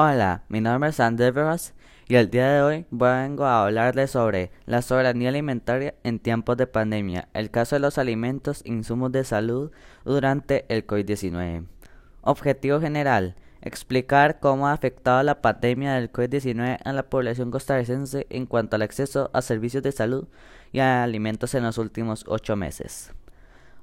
Hola, mi nombre es Andrés y el día de hoy vengo a hablarles sobre la soberanía alimentaria en tiempos de pandemia, el caso de los alimentos e insumos de salud durante el COVID-19. Objetivo general, explicar cómo ha afectado la pandemia del COVID-19 a la población costarricense en cuanto al acceso a servicios de salud y a alimentos en los últimos ocho meses.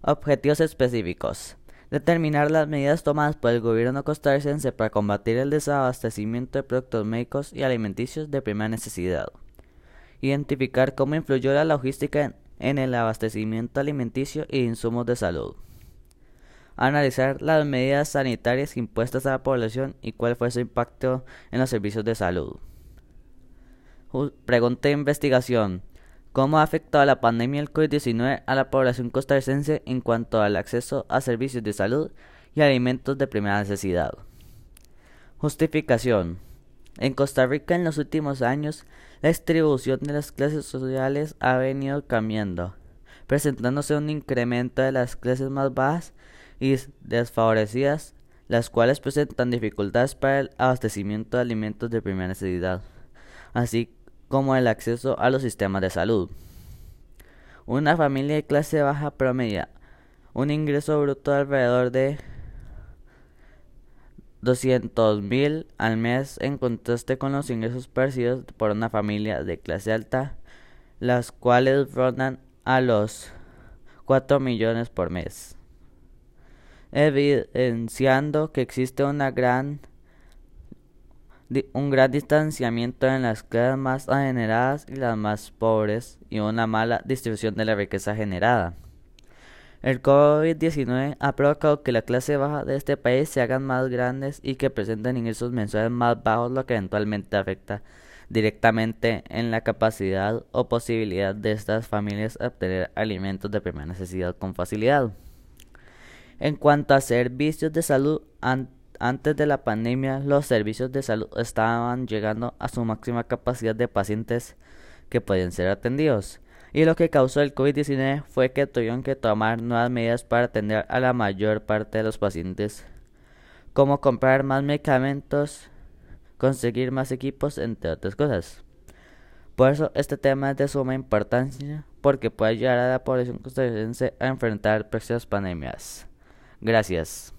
Objetivos específicos determinar las medidas tomadas por el gobierno costarricense para combatir el desabastecimiento de productos médicos y alimenticios de primera necesidad, identificar cómo influyó la logística en el abastecimiento alimenticio y insumos de salud, analizar las medidas sanitarias impuestas a la población y cuál fue su impacto en los servicios de salud. Pregunta de investigación. ¿Cómo ha afectado la pandemia del COVID-19 a la población costarricense en cuanto al acceso a servicios de salud y alimentos de primera necesidad? Justificación. En Costa Rica en los últimos años, la distribución de las clases sociales ha venido cambiando, presentándose un incremento de las clases más bajas y desfavorecidas, las cuales presentan dificultades para el abastecimiento de alimentos de primera necesidad, así como el acceso a los sistemas de salud. Una familia de clase baja promedia un ingreso bruto de alrededor de 200 mil al mes en contraste con los ingresos percibidos por una familia de clase alta, las cuales rondan a los 4 millones por mes, evidenciando que existe una gran un gran distanciamiento en las clases más adineradas y las más pobres y una mala distribución de la riqueza generada. El COVID-19 ha provocado que la clase baja de este país se hagan más grandes y que presenten ingresos mensuales más bajos, lo que eventualmente afecta directamente en la capacidad o posibilidad de estas familias a obtener alimentos de primera necesidad con facilidad. En cuanto a servicios de salud, antes de la pandemia, los servicios de salud estaban llegando a su máxima capacidad de pacientes que podían ser atendidos. Y lo que causó el COVID-19 fue que tuvieron que tomar nuevas medidas para atender a la mayor parte de los pacientes, como comprar más medicamentos, conseguir más equipos, entre otras cosas. Por eso este tema es de suma importancia porque puede ayudar a la población costarricense a enfrentar próximas pandemias. Gracias.